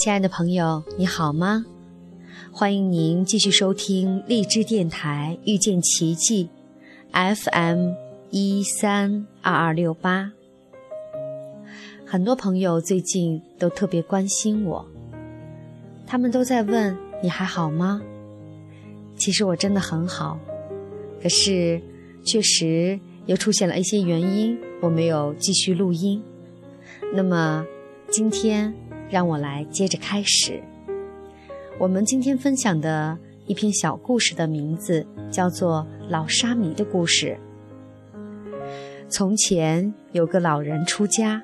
亲爱的朋友，你好吗？欢迎您继续收听荔枝电台遇见奇迹 FM 一三二二六八。很多朋友最近都特别关心我，他们都在问你还好吗？其实我真的很好，可是确实又出现了一些原因，我没有继续录音。那么今天。让我来接着开始。我们今天分享的一篇小故事的名字叫做《老沙弥的故事》。从前有个老人出家，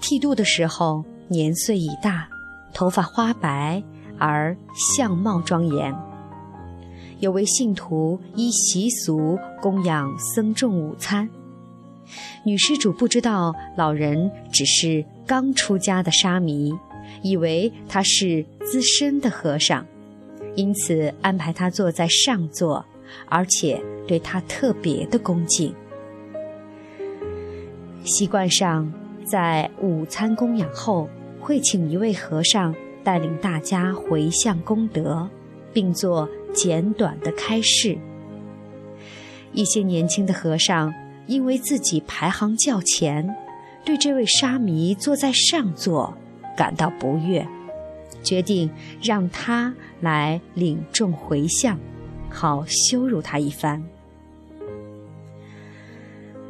剃度的时候年岁已大，头发花白而相貌庄严。有位信徒依习俗供养僧众午餐。女施主不知道老人只是刚出家的沙弥，以为他是资深的和尚，因此安排他坐在上座，而且对他特别的恭敬。习惯上，在午餐供养后，会请一位和尚带领大家回向功德，并做简短的开示。一些年轻的和尚。因为自己排行较前，对这位沙弥坐在上座感到不悦，决定让他来领众回向，好羞辱他一番。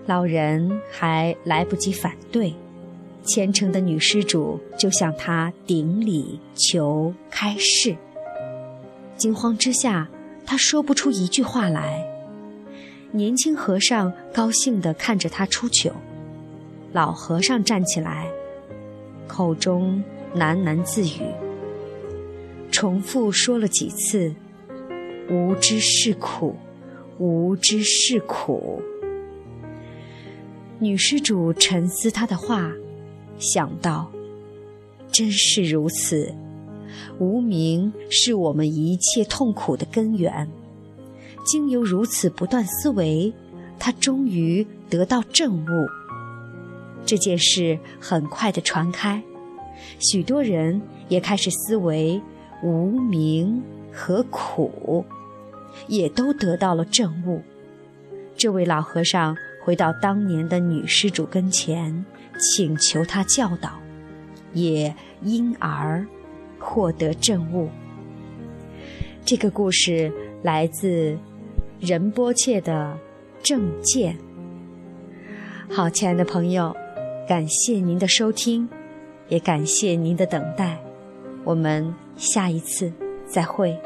老人还来不及反对，虔诚的女施主就向他顶礼求开示。惊慌之下，他说不出一句话来。年轻和尚高兴地看着他出糗，老和尚站起来，口中喃喃自语，重复说了几次：“无知是苦，无知是苦。”女施主沉思他的话，想到：“真是如此，无名是我们一切痛苦的根源。”经由如此不断思维，他终于得到正悟。这件事很快的传开，许多人也开始思维无名和苦，也都得到了正悟。这位老和尚回到当年的女施主跟前，请求他教导，也因而获得正悟。这个故事来自。仁波切的正见。好，亲爱的朋友，感谢您的收听，也感谢您的等待，我们下一次再会。